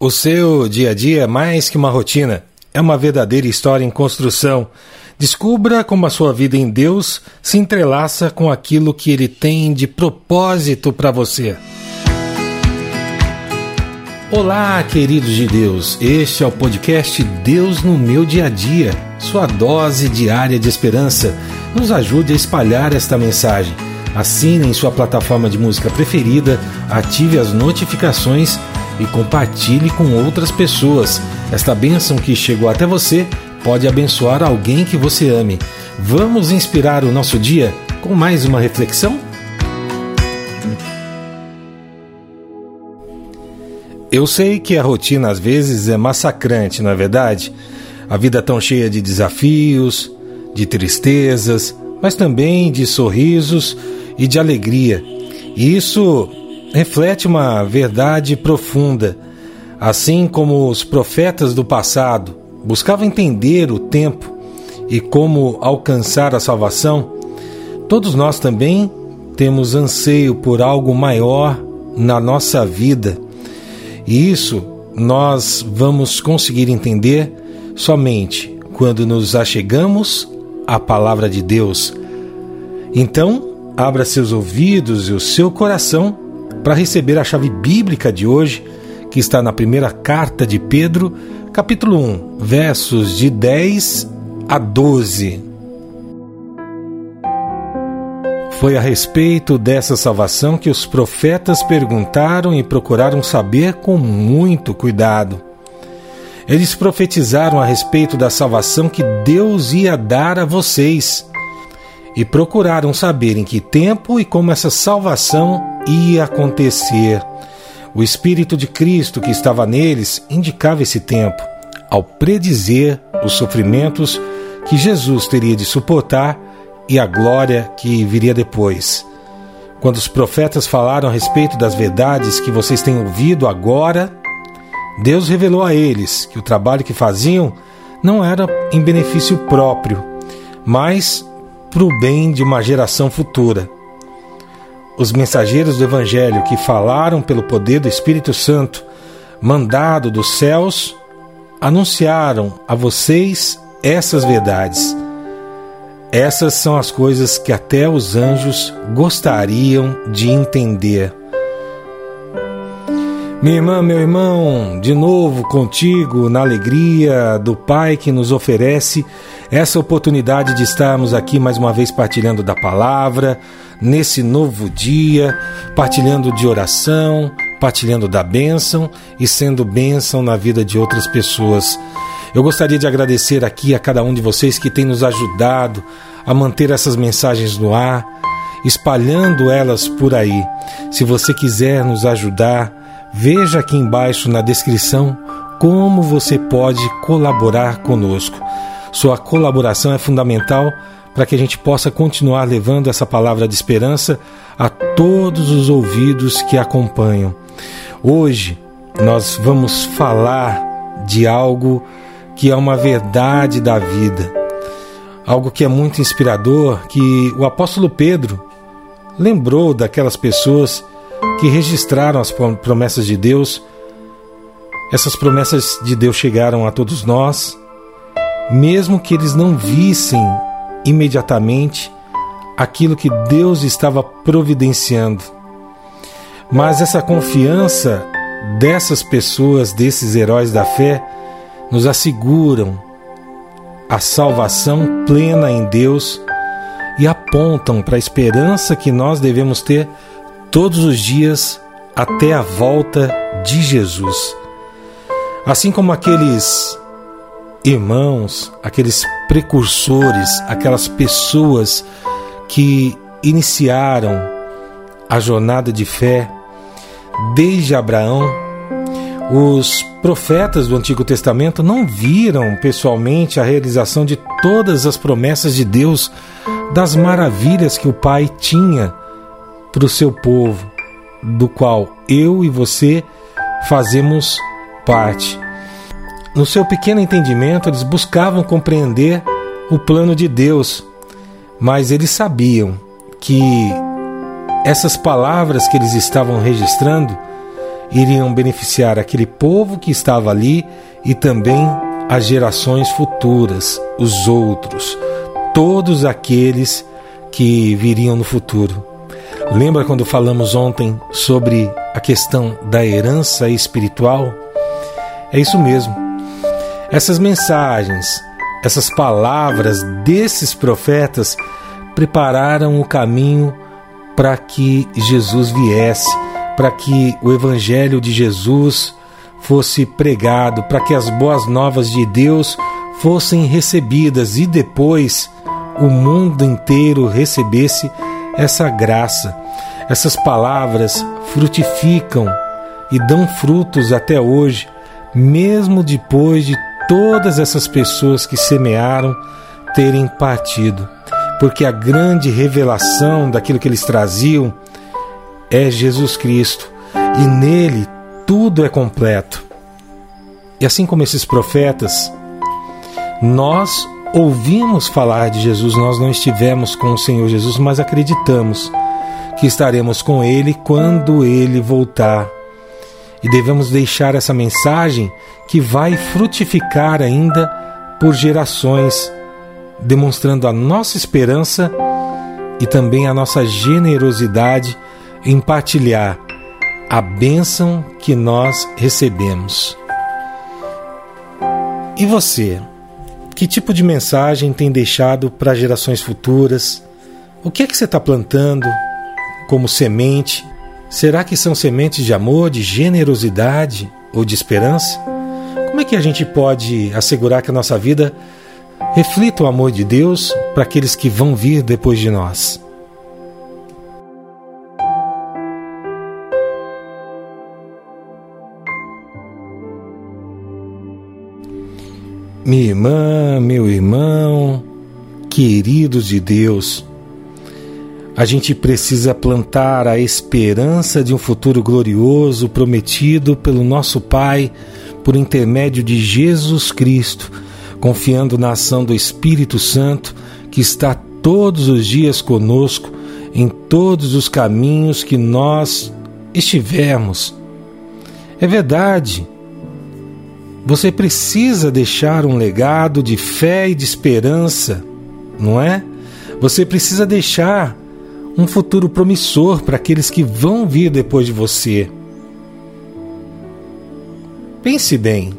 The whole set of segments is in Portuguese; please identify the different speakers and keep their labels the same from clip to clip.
Speaker 1: O seu dia a dia é mais que uma rotina, é uma verdadeira história em construção. Descubra como a sua vida em Deus se entrelaça com aquilo que Ele tem de propósito para você. Olá, queridos de Deus. Este é o podcast Deus no meu dia a dia, sua dose diária de esperança. Nos ajude a espalhar esta mensagem. Assine em sua plataforma de música preferida, ative as notificações e compartilhe com outras pessoas. Esta bênção que chegou até você pode abençoar alguém que você ame. Vamos inspirar o nosso dia com mais uma reflexão? Eu sei que a rotina às vezes é massacrante, não é verdade? A vida tão cheia de desafios, de tristezas, mas também de sorrisos e de alegria. E isso reflete uma verdade profunda. Assim como os profetas do passado buscavam entender o tempo e como alcançar a salvação, todos nós também temos anseio por algo maior na nossa vida. E isso nós vamos conseguir entender somente quando nos achegamos à palavra de Deus. Então, abra seus ouvidos e o seu coração para receber a chave bíblica de hoje, que está na primeira carta de Pedro, capítulo 1, versos de 10 a 12. Foi a respeito dessa salvação que os profetas perguntaram e procuraram saber com muito cuidado. Eles profetizaram a respeito da salvação que Deus ia dar a vocês e procuraram saber em que tempo e como essa salvação ia acontecer. O Espírito de Cristo que estava neles indicava esse tempo, ao predizer os sofrimentos que Jesus teria de suportar e a glória que viria depois. Quando os profetas falaram a respeito das verdades que vocês têm ouvido agora, Deus revelou a eles que o trabalho que faziam não era em benefício próprio, mas para o bem de uma geração futura. Os mensageiros do Evangelho que falaram pelo poder do Espírito Santo, mandado dos céus, anunciaram a vocês essas verdades. Essas são as coisas que até os anjos gostariam de entender. Minha irmã, meu irmão, de novo contigo na alegria do Pai que nos oferece essa oportunidade de estarmos aqui mais uma vez partilhando da palavra, nesse novo dia, partilhando de oração, partilhando da bênção e sendo bênção na vida de outras pessoas. Eu gostaria de agradecer aqui a cada um de vocês que tem nos ajudado a manter essas mensagens no ar, espalhando elas por aí. Se você quiser nos ajudar, Veja aqui embaixo na descrição como você pode colaborar conosco. Sua colaboração é fundamental para que a gente possa continuar levando essa palavra de esperança a todos os ouvidos que acompanham. Hoje nós vamos falar de algo que é uma verdade da vida, algo que é muito inspirador, que o apóstolo Pedro lembrou daquelas pessoas que registraram as promessas de Deus. Essas promessas de Deus chegaram a todos nós, mesmo que eles não vissem imediatamente aquilo que Deus estava providenciando. Mas essa confiança dessas pessoas, desses heróis da fé, nos asseguram a salvação plena em Deus e apontam para a esperança que nós devemos ter todos os dias até a volta de Jesus. Assim como aqueles irmãos, aqueles precursores, aquelas pessoas que iniciaram a jornada de fé desde Abraão, os profetas do Antigo Testamento não viram pessoalmente a realização de todas as promessas de Deus, das maravilhas que o Pai tinha para o seu povo, do qual eu e você fazemos parte. No seu pequeno entendimento, eles buscavam compreender o plano de Deus, mas eles sabiam que essas palavras que eles estavam registrando iriam beneficiar aquele povo que estava ali e também as gerações futuras, os outros, todos aqueles que viriam no futuro. Lembra quando falamos ontem sobre a questão da herança espiritual? É isso mesmo. Essas mensagens, essas palavras desses profetas prepararam o caminho para que Jesus viesse, para que o Evangelho de Jesus fosse pregado, para que as boas novas de Deus fossem recebidas e depois o mundo inteiro recebesse essa graça. Essas palavras frutificam e dão frutos até hoje, mesmo depois de todas essas pessoas que semearam terem partido. Porque a grande revelação daquilo que eles traziam é Jesus Cristo, e nele tudo é completo. E assim como esses profetas, nós ouvimos falar de Jesus, nós não estivemos com o Senhor Jesus, mas acreditamos que estaremos com Ele quando Ele voltar. E devemos deixar essa mensagem que vai frutificar ainda por gerações, demonstrando a nossa esperança e também a nossa generosidade em partilhar a bênção que nós recebemos. E você? Que tipo de mensagem tem deixado para gerações futuras? O que é que você está plantando como semente? Será que são sementes de amor, de generosidade ou de esperança? Como é que a gente pode assegurar que a nossa vida reflita o amor de Deus para aqueles que vão vir depois de nós? Minha irmã, meu irmão, queridos de Deus, a gente precisa plantar a esperança de um futuro glorioso prometido pelo nosso Pai por intermédio de Jesus Cristo, confiando na ação do Espírito Santo que está todos os dias conosco em todos os caminhos que nós estivermos. É verdade você precisa deixar um legado de fé e de esperança, não é? Você precisa deixar um futuro promissor para aqueles que vão vir depois de você. Pense bem.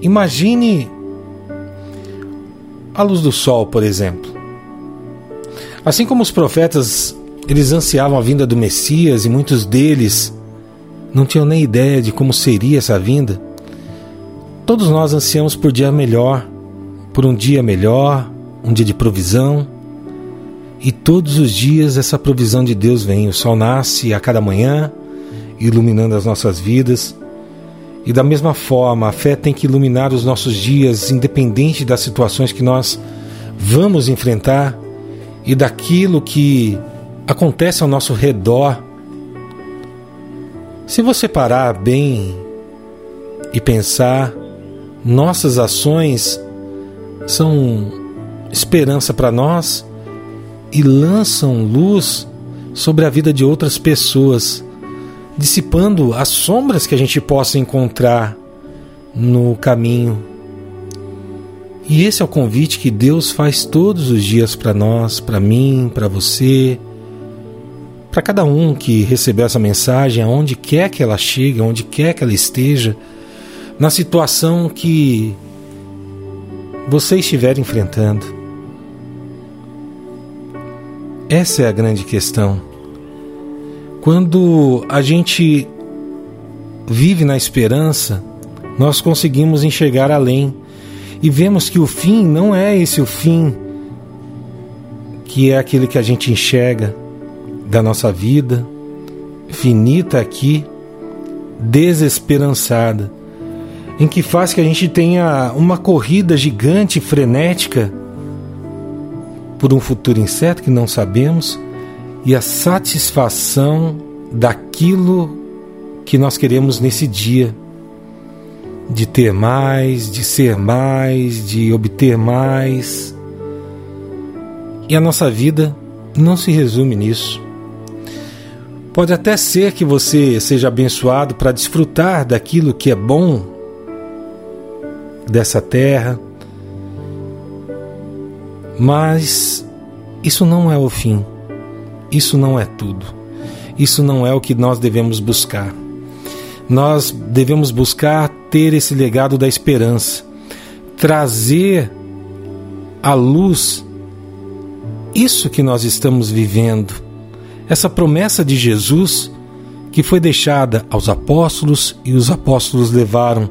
Speaker 1: Imagine a luz do sol, por exemplo. Assim como os profetas, eles ansiavam a vinda do Messias e muitos deles não tinham nem ideia de como seria essa vinda. Todos nós ansiamos por dia melhor, por um dia melhor, um dia de provisão. E todos os dias essa provisão de Deus vem. O sol nasce a cada manhã, iluminando as nossas vidas. E da mesma forma, a fé tem que iluminar os nossos dias, independente das situações que nós vamos enfrentar e daquilo que acontece ao nosso redor. Se você parar bem e pensar, nossas ações são esperança para nós e lançam luz sobre a vida de outras pessoas, dissipando as sombras que a gente possa encontrar no caminho. E esse é o convite que Deus faz todos os dias para nós, para mim, para você, para cada um que recebeu essa mensagem, aonde quer que ela chegue, aonde quer que ela esteja na situação que você estiver enfrentando. Essa é a grande questão. Quando a gente vive na esperança, nós conseguimos enxergar além e vemos que o fim não é esse o fim que é aquele que a gente enxerga da nossa vida, finita aqui, desesperançada em que faz que a gente tenha uma corrida gigante, frenética, por um futuro incerto que não sabemos, e a satisfação daquilo que nós queremos nesse dia, de ter mais, de ser mais, de obter mais. E a nossa vida não se resume nisso. Pode até ser que você seja abençoado para desfrutar daquilo que é bom dessa terra, mas isso não é o fim, isso não é tudo, isso não é o que nós devemos buscar. Nós devemos buscar ter esse legado da esperança, trazer à luz isso que nós estamos vivendo. Essa promessa de Jesus que foi deixada aos apóstolos e os apóstolos levaram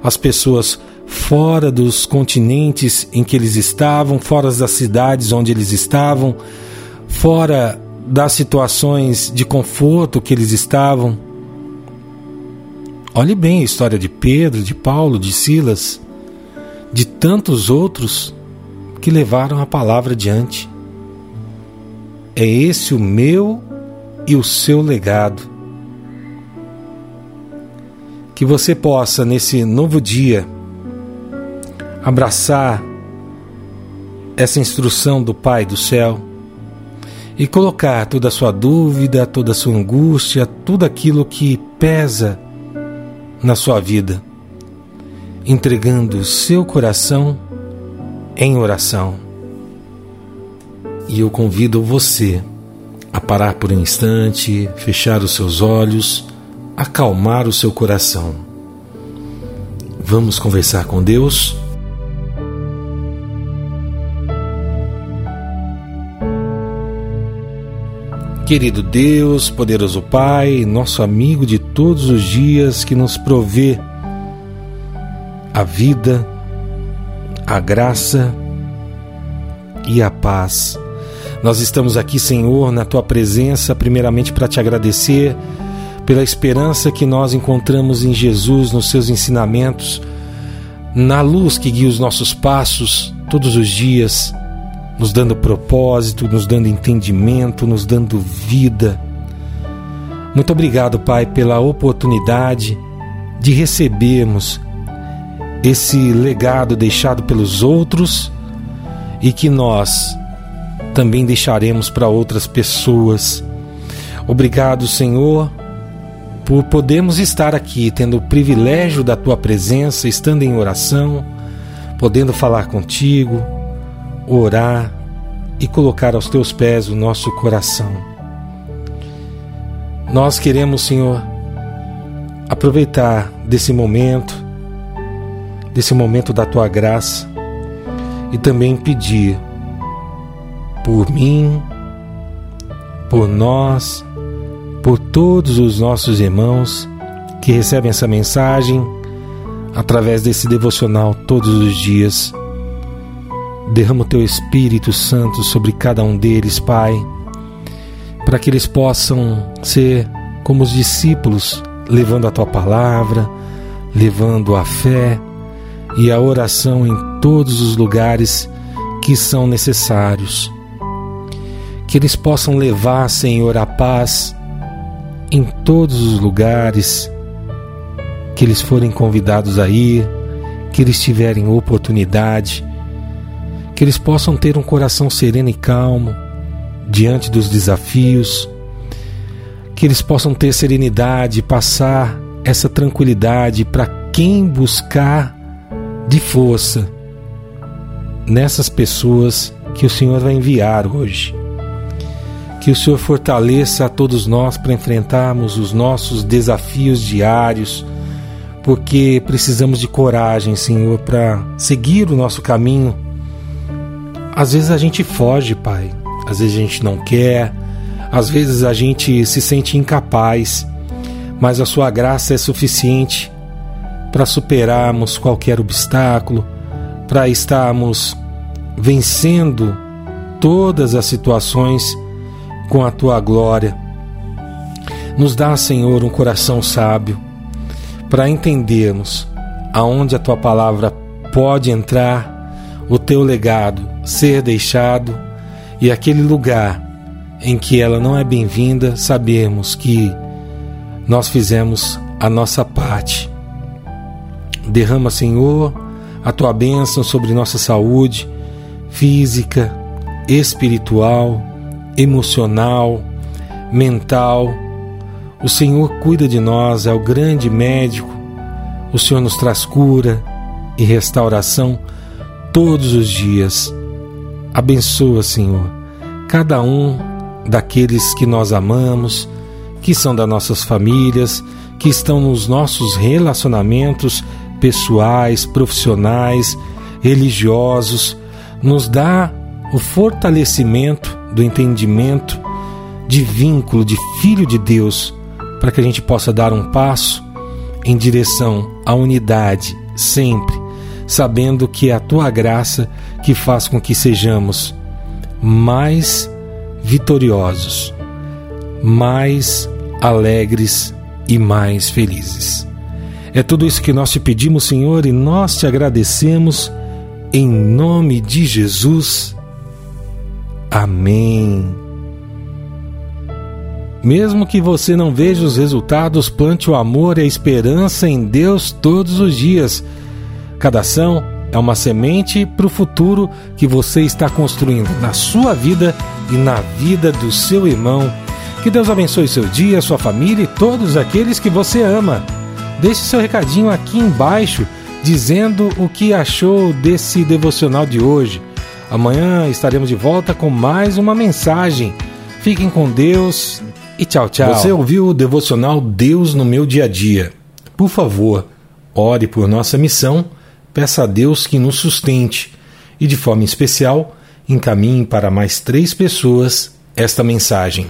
Speaker 1: as pessoas fora dos continentes em que eles estavam, fora das cidades onde eles estavam, fora das situações de conforto que eles estavam. Olhe bem a história de Pedro, de Paulo, de Silas, de tantos outros que levaram a palavra adiante. É esse o meu e o seu legado. Que você possa, nesse novo dia, abraçar essa instrução do Pai do céu e colocar toda a sua dúvida, toda a sua angústia, tudo aquilo que pesa na sua vida, entregando o seu coração em oração. E eu convido você a parar por um instante, fechar os seus olhos, acalmar o seu coração. Vamos conversar com Deus? Querido Deus, poderoso Pai, nosso amigo de todos os dias que nos provê a vida, a graça e a paz. Nós estamos aqui, Senhor, na tua presença, primeiramente para te agradecer pela esperança que nós encontramos em Jesus, nos seus ensinamentos, na luz que guia os nossos passos todos os dias, nos dando propósito, nos dando entendimento, nos dando vida. Muito obrigado, Pai, pela oportunidade de recebermos esse legado deixado pelos outros e que nós também deixaremos para outras pessoas. Obrigado, Senhor, por podermos estar aqui, tendo o privilégio da tua presença, estando em oração, podendo falar contigo, orar e colocar aos teus pés o nosso coração. Nós queremos, Senhor, aproveitar desse momento, desse momento da tua graça e também pedir por mim, por nós, por todos os nossos irmãos que recebem essa mensagem através desse devocional todos os dias. Derrama o teu Espírito Santo sobre cada um deles, Pai, para que eles possam ser como os discípulos, levando a tua palavra, levando a fé e a oração em todos os lugares que são necessários. Que eles possam levar, Senhor, a paz em todos os lugares que eles forem convidados a ir, que eles tiverem oportunidade, que eles possam ter um coração sereno e calmo diante dos desafios, que eles possam ter serenidade, passar essa tranquilidade para quem buscar de força nessas pessoas que o Senhor vai enviar hoje. Que o Senhor fortaleça a todos nós para enfrentarmos os nossos desafios diários, porque precisamos de coragem, Senhor, para seguir o nosso caminho. Às vezes a gente foge, Pai, às vezes a gente não quer, às vezes a gente se sente incapaz, mas a Sua graça é suficiente para superarmos qualquer obstáculo, para estarmos vencendo todas as situações com a tua glória. Nos dá, Senhor, um coração sábio para entendermos aonde a tua palavra pode entrar, o teu legado ser deixado e aquele lugar em que ela não é bem-vinda, sabemos que nós fizemos a nossa parte. Derrama, Senhor, a tua bênção sobre nossa saúde física, espiritual, emocional, mental O Senhor cuida de nós, é o grande médico. O Senhor nos traz cura e restauração todos os dias. Abençoa, Senhor, cada um daqueles que nós amamos, que são das nossas famílias, que estão nos nossos relacionamentos pessoais, profissionais, religiosos. Nos dá o fortalecimento do entendimento de vínculo de filho de Deus para que a gente possa dar um passo em direção à unidade sempre, sabendo que a tua graça que faz com que sejamos mais vitoriosos, mais alegres e mais felizes. É tudo isso que nós te pedimos, Senhor, e nós te agradecemos em nome de Jesus. Amém. Mesmo que você não veja os resultados, plante o amor e a esperança em Deus todos os dias. Cada ação é uma semente para o futuro que você está construindo na sua vida e na vida do seu irmão. Que Deus abençoe seu dia, sua família e todos aqueles que você ama. Deixe seu recadinho aqui embaixo dizendo o que achou desse devocional de hoje. Amanhã estaremos de volta com mais uma mensagem. Fiquem com Deus e tchau, tchau. Você ouviu o devocional Deus no meu dia a dia? Por favor, ore por nossa missão, peça a Deus que nos sustente e, de forma especial, encaminhe para mais três pessoas esta mensagem.